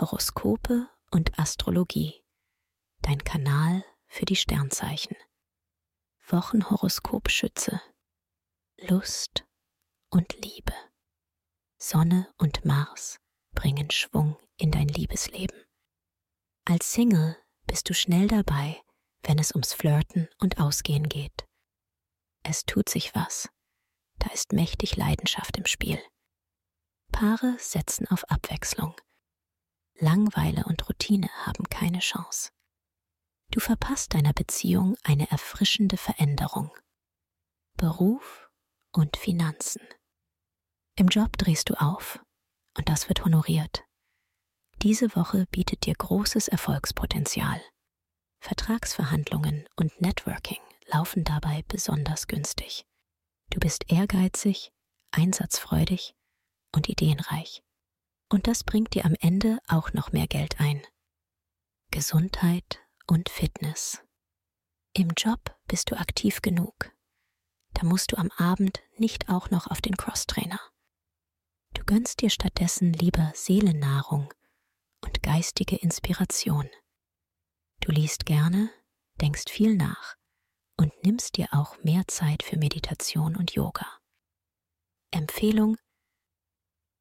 Horoskope und Astrologie. Dein Kanal für die Sternzeichen. Wochenhoroskop Schütze. Lust und Liebe. Sonne und Mars bringen Schwung in dein Liebesleben. Als Single bist du schnell dabei, wenn es ums Flirten und Ausgehen geht. Es tut sich was. Da ist mächtig Leidenschaft im Spiel. Paare setzen auf Abwechslung. Langweile und Routine haben keine Chance. Du verpasst deiner Beziehung eine erfrischende Veränderung. Beruf und Finanzen. Im Job drehst du auf und das wird honoriert. Diese Woche bietet dir großes Erfolgspotenzial. Vertragsverhandlungen und Networking laufen dabei besonders günstig. Du bist ehrgeizig, einsatzfreudig und ideenreich. Und das bringt dir am Ende auch noch mehr Geld ein. Gesundheit und Fitness. Im Job bist du aktiv genug. Da musst du am Abend nicht auch noch auf den Crosstrainer. Du gönnst dir stattdessen lieber Seelennahrung und geistige Inspiration. Du liest gerne, denkst viel nach und nimmst dir auch mehr Zeit für Meditation und Yoga. Empfehlung